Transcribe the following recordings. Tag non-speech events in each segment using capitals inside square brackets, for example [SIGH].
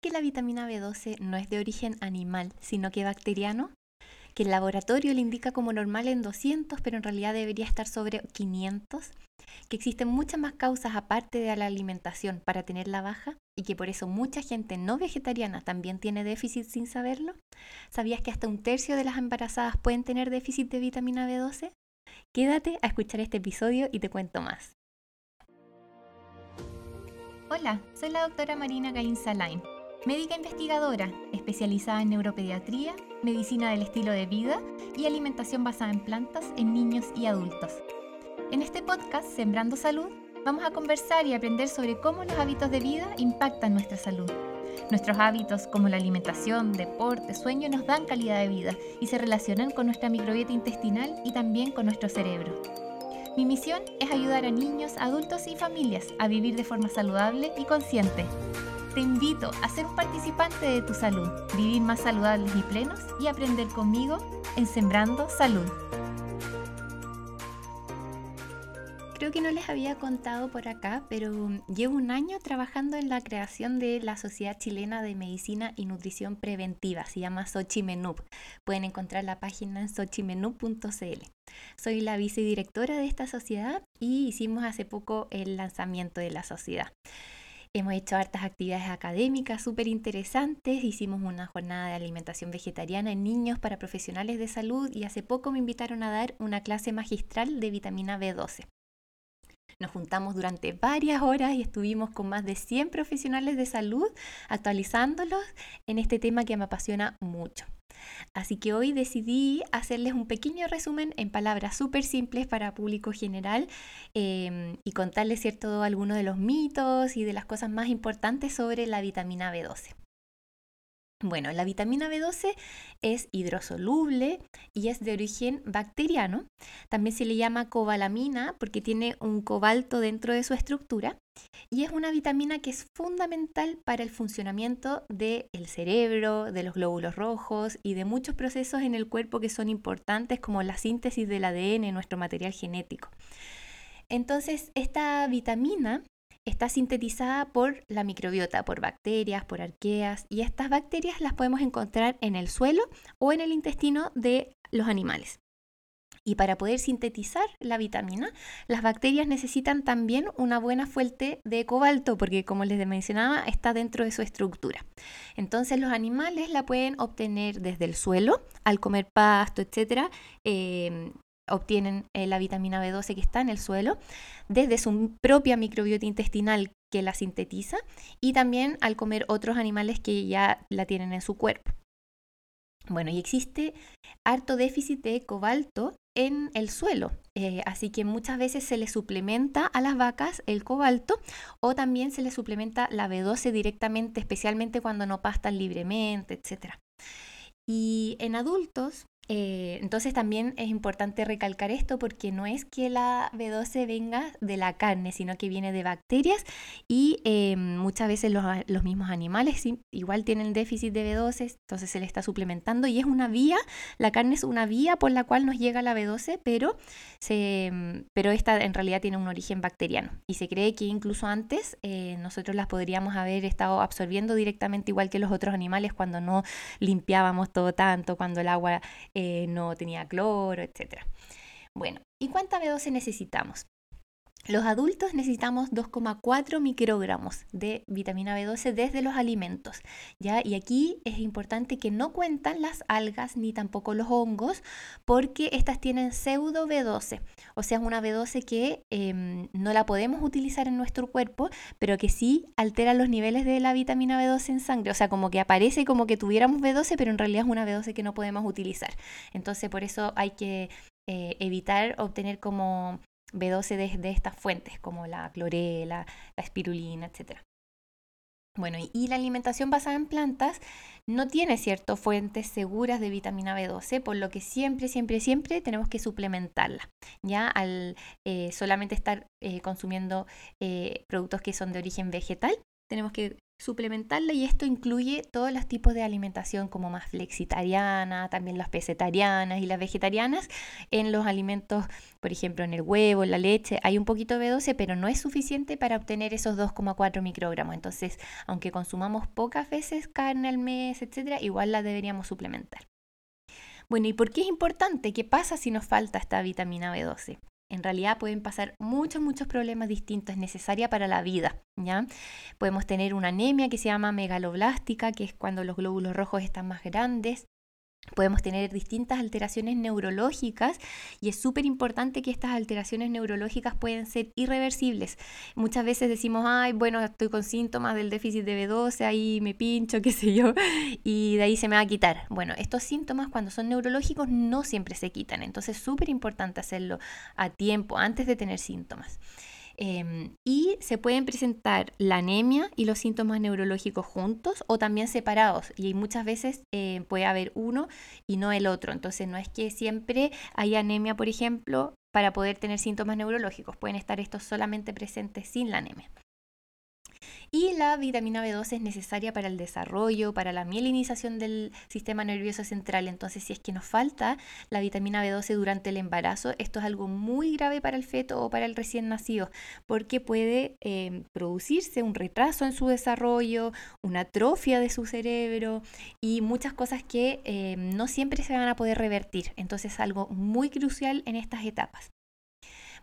que la vitamina B12 no es de origen animal, sino que bacteriano? Que el laboratorio le indica como normal en 200, pero en realidad debería estar sobre 500. Que existen muchas más causas aparte de la alimentación para tenerla baja y que por eso mucha gente no vegetariana también tiene déficit sin saberlo. ¿Sabías que hasta un tercio de las embarazadas pueden tener déficit de vitamina B12? Quédate a escuchar este episodio y te cuento más. Hola, soy la doctora Marina Gainza Salain, médica investigadora especializada en neuropediatría, medicina del estilo de vida y alimentación basada en plantas en niños y adultos. En este podcast, Sembrando Salud, vamos a conversar y aprender sobre cómo los hábitos de vida impactan nuestra salud. Nuestros hábitos como la alimentación, deporte, sueño nos dan calidad de vida y se relacionan con nuestra microbiota intestinal y también con nuestro cerebro. Mi misión es ayudar a niños, adultos y familias a vivir de forma saludable y consciente. Te invito a ser un participante de tu salud, vivir más saludables y plenos y aprender conmigo en Sembrando Salud. Creo que no les había contado por acá, pero llevo un año trabajando en la creación de la Sociedad Chilena de Medicina y Nutrición Preventiva. Se llama Sochimenup. Pueden encontrar la página en sochimenup.cl. Soy la vicedirectora de esta sociedad y hicimos hace poco el lanzamiento de la sociedad. Hemos hecho hartas actividades académicas súper interesantes. Hicimos una jornada de alimentación vegetariana en niños para profesionales de salud y hace poco me invitaron a dar una clase magistral de vitamina B12. Nos juntamos durante varias horas y estuvimos con más de 100 profesionales de salud actualizándolos en este tema que me apasiona mucho. Así que hoy decidí hacerles un pequeño resumen en palabras súper simples para público general em, y contarles cierto algunos de los mitos y de las cosas más importantes sobre la vitamina B12. Bueno, la vitamina B12 es hidrosoluble y es de origen bacteriano. También se le llama cobalamina porque tiene un cobalto dentro de su estructura y es una vitamina que es fundamental para el funcionamiento del cerebro, de los glóbulos rojos y de muchos procesos en el cuerpo que son importantes como la síntesis del ADN, nuestro material genético. Entonces, esta vitamina está sintetizada por la microbiota, por bacterias, por arqueas, y estas bacterias las podemos encontrar en el suelo o en el intestino de los animales. Y para poder sintetizar la vitamina, las bacterias necesitan también una buena fuente de cobalto, porque como les mencionaba, está dentro de su estructura. Entonces los animales la pueden obtener desde el suelo, al comer pasto, etc obtienen eh, la vitamina B12 que está en el suelo, desde su propia microbiota intestinal que la sintetiza y también al comer otros animales que ya la tienen en su cuerpo. Bueno, y existe harto déficit de cobalto en el suelo, eh, así que muchas veces se le suplementa a las vacas el cobalto o también se le suplementa la B12 directamente, especialmente cuando no pastan libremente, etc. Y en adultos eh, entonces también es importante recalcar esto porque no es que la B12 venga de la carne, sino que viene de bacterias y eh, muchas veces los, mismos animales igual tienen déficit de B12, entonces se le está suplementando y es una vía, la carne es una vía por la cual nos llega la B12, pero, se, pero esta en realidad tiene un origen bacteriano y se cree que incluso antes eh, nosotros las podríamos haber estado absorbiendo directamente igual que los otros animales cuando no limpiábamos todo tanto, cuando el agua eh, no tenía cloro, etc. Bueno, ¿y cuánta B12 necesitamos? Los adultos necesitamos 2,4 microgramos de vitamina B12 desde los alimentos, ¿ya? Y aquí es importante que no cuentan las algas ni tampoco los hongos, porque estas tienen pseudo B12, o sea, es una B12 que em, no la podemos utilizar en nuestro cuerpo, pero que sí altera los niveles de la vitamina B12 en sangre, o sea, como que aparece como que tuviéramos B12, pero en realidad es una B12 que no podemos utilizar. Entonces, por eso hay que eh, evitar obtener como B12 de, estas fuentes, como la clorela, la espirulina, etc. Bueno, y, la alimentación basada en plantas no tiene ciertas fuentes seguras de vitamina B12, por lo que siempre, siempre, siempre tenemos que suplementarla. Ya al eh, solamente estar eh, consumiendo eh, productos que son de origen vegetal, tenemos que suplementarla y esto incluye todos los tipos de alimentación como más flexitariana, también las pescetarianas y las vegetarianas. En los alimentos, por ejemplo, en el huevo, en la leche, hay un poquito de B12, pero no es suficiente para obtener esos 2,4 microgramos. Entonces, aunque consumamos pocas veces carne al mes, etcétera, igual la deberíamos suplementar. Bueno, ¿y por qué es importante? ¿Qué pasa si nos falta esta vitamina B12? En realidad pueden pasar muchos, muchos problemas distintos, es necesaria para la vida, ¿ya? Podemos tener una anemia que se llama megaloblástica, que es cuando los glóbulos rojos están más grandes, Podemos tener distintas alteraciones neurológicas y es súper importante que estas alteraciones neurológicas pueden ser irreversibles. Muchas veces decimos, ay, bueno, estoy con síntomas del déficit de B12, ahí me pincho, [LAUGHS] qué sé yo, y de ahí se me va a quitar. Bueno, estos síntomas cuando son neurológicos no siempre se quitan, entonces es súper importante hacerlo a tiempo, antes de tener síntomas. Em, y se pueden presentar la anemia y los síntomas neurológicos juntos o también separados. Y muchas veces eh, puede haber uno y no el otro. Entonces no es que siempre hay anemia, por ejemplo, para poder tener síntomas neurológicos. Pueden estar estos solamente presentes sin la anemia. Y la vitamina B12 es necesaria para el desarrollo, para la mielinización del sistema nervioso central. Entonces, si es que nos falta la vitamina B12 durante el embarazo, esto es algo muy grave para el feto o para el recién nacido, porque puede eh, producirse un retraso en su desarrollo, una atrofia de su cerebro y muchas cosas que eh, no siempre se van a poder revertir. Entonces, es algo muy crucial en estas etapas.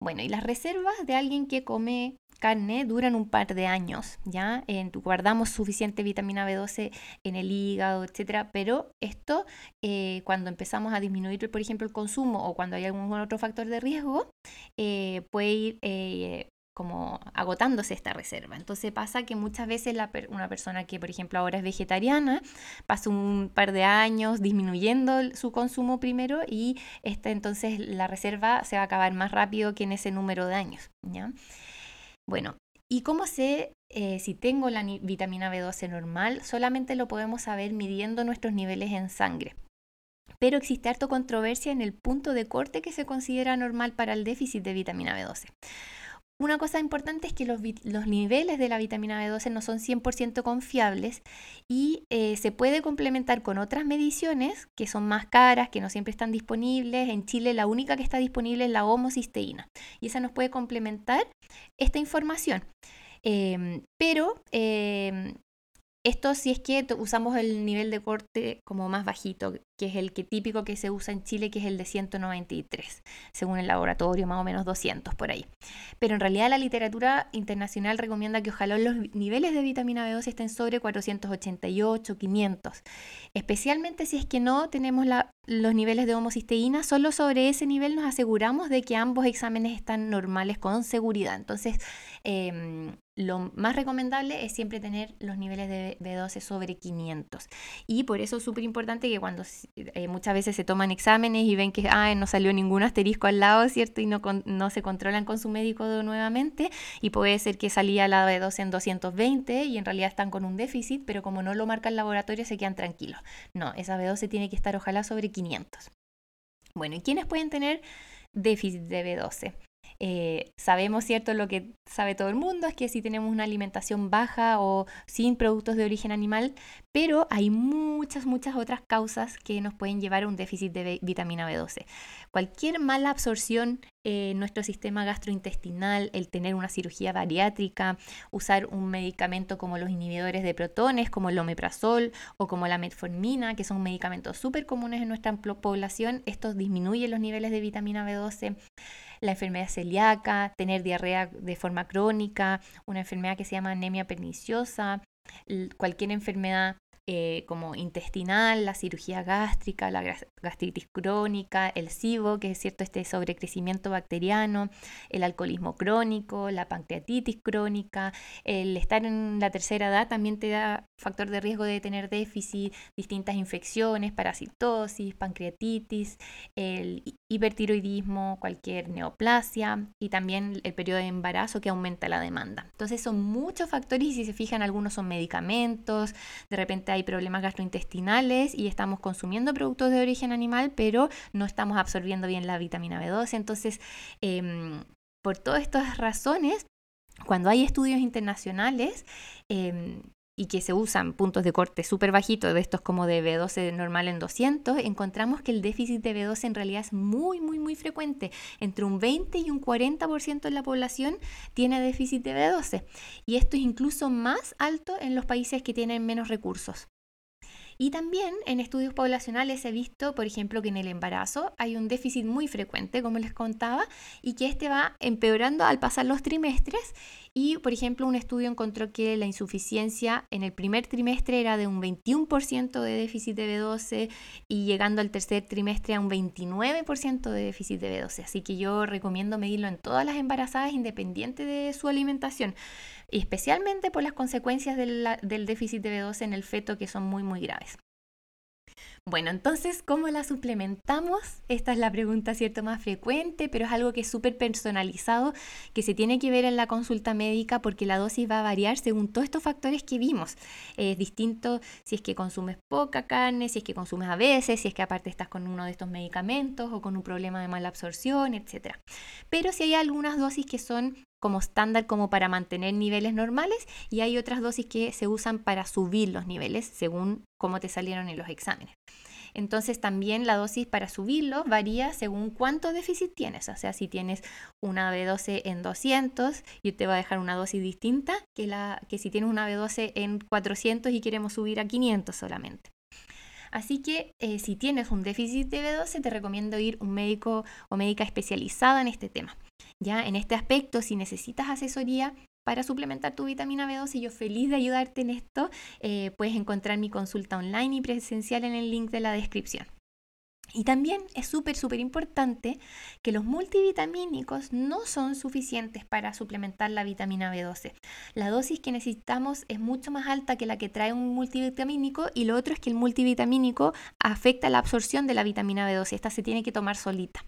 Bueno, y las reservas de alguien que come carne duran un par de años, ¿ya? guardamos suficiente vitamina B12 en el hígado, etcétera, pero esto, eh, cuando empezamos a disminuir, por ejemplo, el consumo o cuando hay algún otro factor de riesgo, eh, puede ir eh, como agotándose esta reserva. Entonces pasa que muchas veces una persona que, por ejemplo, ahora es vegetariana, pasa un par de años disminuyendo su consumo primero y esta, entonces la reserva se va a acabar más rápido que en ese número de años. ¿ya? Bueno, ¿y cómo sé eh, si tengo la vitamina B12 normal? Solamente lo podemos saber midiendo nuestros niveles en sangre pero existe harto controversia en el punto de corte que se considera normal para el déficit de vitamina B12. Una cosa importante es que los, niveles de la vitamina B12 no son 100% confiables y eh, se puede complementar con otras mediciones que son más caras, que no siempre están disponibles. En Chile la única que está disponible es la homocisteína y esa nos puede complementar esta información. Em, pero em, esto si es que usamos el nivel de corte como más bajito, que es el que típico que se usa en Chile, que es el de 193, según el laboratorio, más o menos 200 por ahí. Pero en realidad la literatura internacional recomienda que ojalá los niveles de vitamina B12 estén sobre 488, 500. Especialmente si es que no tenemos los niveles de homocisteína, solo sobre ese nivel nos aseguramos de que ambos exámenes están normales con seguridad. Entonces, em, lo más recomendable es siempre tener los niveles de B12 sobre 500. Y por eso es súper importante que cuando eh, muchas veces se toman exámenes y ven que no salió ningún asterisco al lado, ¿cierto? Y no, no se controlan con su médico nuevamente. Y puede ser que salía la B12 en 220 y en realidad están con un déficit, pero como no lo marca el laboratorio se quedan tranquilos. No, esa B12 tiene que estar ojalá sobre 500. Bueno, ¿y quiénes pueden tener déficit de B12? Eh, sabemos, ¿cierto? Lo que sabe todo el mundo es que si tenemos una alimentación baja o sin productos de origen animal, pero hay muchas, muchas otras causas que nos pueden llevar a un déficit de vitamina B12. Cualquier mala absorción en nuestro sistema gastrointestinal, el tener una cirugía bariátrica, usar un medicamento como los inhibidores de protones, como el omeprazol o como la metformina, que son medicamentos súper comunes en nuestra población, estos disminuyen los niveles de vitamina B12 la enfermedad celíaca, tener diarrea de forma crónica, una enfermedad que se llama anemia perniciosa, cualquier enfermedad eh, como intestinal, la cirugía gástrica, la gastritis crónica, el SIBO, que es cierto este sobrecrecimiento bacteriano, el alcoholismo crónico, la pancreatitis crónica, el estar en la tercera edad también te da factor de riesgo de tener déficit, distintas infecciones, parasitosis, pancreatitis, el hipertiroidismo, cualquier neoplasia y también el periodo de embarazo que aumenta la demanda. Entonces son muchos factores y si se fijan algunos son medicamentos, de repente hay problemas gastrointestinales y estamos consumiendo productos de origen animal, pero no estamos absorbiendo bien la vitamina B12. Entonces, em, por todas estas razones, cuando hay estudios internacionales, em, y que se usan puntos de corte súper bajitos, de estos como de B12 normal en 200, encontramos que el déficit de B12 en realidad es muy, muy, muy frecuente. Entre un 20 y un 40% de la población tiene déficit de B12. Y esto es incluso más alto en los países que tienen menos recursos. Y también en estudios poblacionales he visto, por ejemplo, que en el embarazo hay un déficit muy frecuente, como les contaba, y que este va empeorando al pasar los trimestres. Y, por ejemplo, un estudio encontró que la insuficiencia en el primer trimestre era de un 21% de déficit de B12 y llegando al tercer trimestre a un 29% de déficit de B12. Así que yo recomiendo medirlo en todas las embarazadas independiente de su alimentación especialmente por las consecuencias del, del déficit de B12 en el feto que son muy, muy graves. Bueno, entonces, ¿cómo la suplementamos? Esta es la pregunta, ¿cierto?, más frecuente, pero es algo que es súper personalizado, que se tiene que ver en la consulta médica porque la dosis va a variar según todos estos factores que vimos. Es distinto si es que consumes poca carne, si es que consumes a veces, si es que aparte estás con uno de estos medicamentos o con un problema de mala absorción, etc. Pero si hay algunas dosis que son como estándar como para mantener niveles normales y hay otras dosis que se usan para subir los niveles según cómo te salieron en los exámenes. Entonces también la dosis para subirlo varía según cuánto déficit tienes. O sea, si tienes una B12 en 200, y te va a dejar una dosis distinta que, la, que si tienes una B12 en 400 y queremos subir a 500 solamente. Así que eh, si tienes un déficit de B12, te recomiendo ir a un médico o médica especializada en este tema. Ya en este aspecto, si necesitas asesoría para suplementar tu vitamina B12, yo feliz de ayudarte en esto, eh, puedes encontrar mi consulta online y presencial en el link de la descripción. Y también es súper, súper importante que los multivitamínicos no son suficientes para suplementar la vitamina B12. La dosis que necesitamos es mucho más alta que la que trae un multivitamínico y lo otro es que el multivitamínico afecta la absorción de la vitamina B12. Esta se tiene que tomar solita.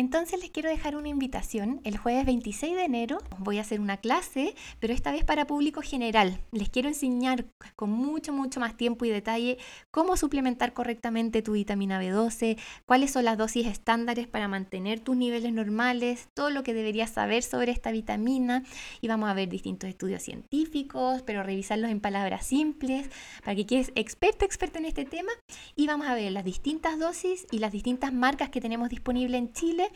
Entonces les quiero dejar una invitación. El jueves 26 de enero voy a hacer una clase, pero esta vez para público general. Les quiero enseñar con mucho, mucho más tiempo y detalle cómo suplementar correctamente tu vitamina B12, cuáles son las dosis estándares para mantener tus niveles normales, todo lo que deberías saber sobre esta vitamina. Y vamos a ver distintos estudios científicos, pero revisarlos en palabras simples, para que quedes experto, experto en este tema. Y vamos a ver las distintas dosis y las distintas marcas que tenemos disponibles en Chile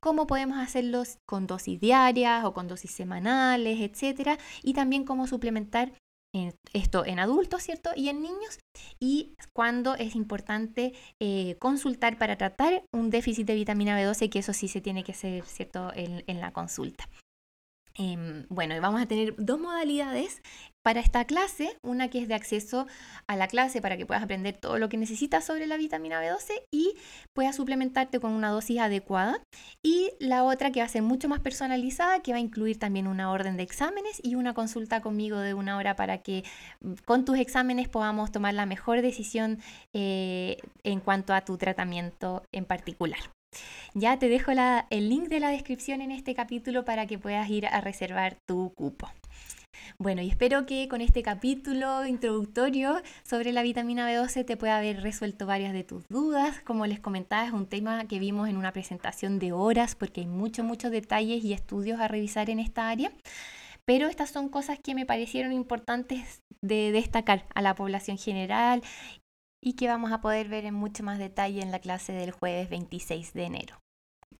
cómo podemos hacerlos con dosis diarias o con dosis semanales, etcétera, y también cómo suplementar esto en adultos, ¿cierto? Y en niños, y cuándo es importante eh, consultar para tratar un déficit de vitamina B12, que eso sí se tiene que hacer, ¿cierto?, en la consulta. Em, bueno, vamos a tener dos modalidades para esta clase, una que es de acceso a la clase para que puedas aprender todo lo que necesitas sobre la vitamina B12 y puedas suplementarte con una dosis adecuada. Y la otra que va a ser mucho más personalizada, que va a incluir también una orden de exámenes y una consulta conmigo de una hora para que mm, con tus exámenes podamos tomar la mejor decisión eh, en cuanto a tu tratamiento en particular. Ya te dejo el link de la descripción en este capítulo para que puedas ir a reservar tu cupo. Bueno, y espero que con este capítulo introductorio sobre la vitamina B12 te pueda haber resuelto varias de tus dudas. Como les comentaba, es un tema que vimos en una presentación de horas porque hay muchos, muchos detalles y estudios a revisar en esta área. Pero estas son cosas que me parecieron importantes de destacar a la población general y que vamos a poder ver en mucho más detalle en la clase del jueves 26 de enero.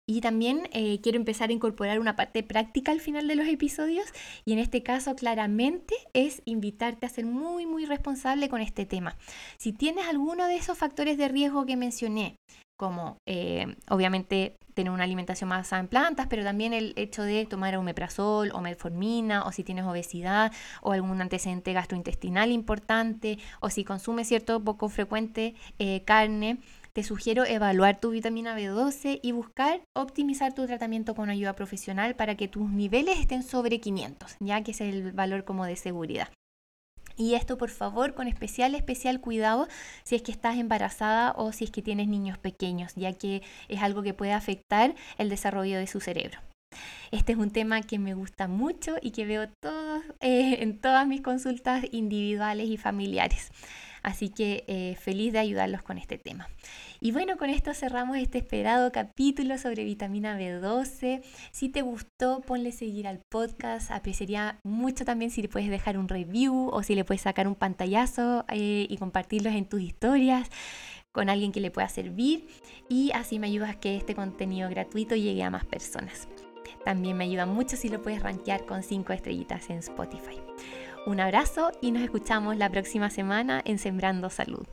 Y también eh, quiero empezar a incorporar una parte práctica al final de los episodios y en este caso claramente es invitarte a ser muy muy responsable con este tema. Si tienes alguno de esos factores de riesgo que mencioné, como eh, obviamente tener una alimentación más basada en plantas, pero también el hecho de tomar omeprazol o metformina, o si tienes obesidad o algún antecedente gastrointestinal importante, o si consumes cierto poco frecuente eh, carne, te sugiero evaluar tu vitamina B12 y buscar optimizar tu tratamiento con ayuda profesional para que tus niveles estén sobre 500, ya que es el valor como de seguridad. Y esto por favor con especial, especial cuidado si es que estás embarazada o si es que tienes niños pequeños, ya que es algo que puede afectar el desarrollo de su cerebro. Este es un tema que me gusta mucho y que veo todos, eh, en todas mis consultas individuales y familiares. Así que eh, feliz de ayudarlos con este tema. Y bueno, con esto cerramos este esperado capítulo sobre vitamina B12. Si te gustó, ponle seguir al podcast. Apreciaría mucho también si le puedes dejar un review o si le puedes sacar un pantallazo eh, y compartirlos en tus historias con alguien que le pueda servir y así me ayudas a que este contenido gratuito llegue a más personas. También me ayuda mucho si lo puedes rankear con 5 estrellitas en Spotify. Un abrazo y nos escuchamos la próxima semana en Sembrando Salud.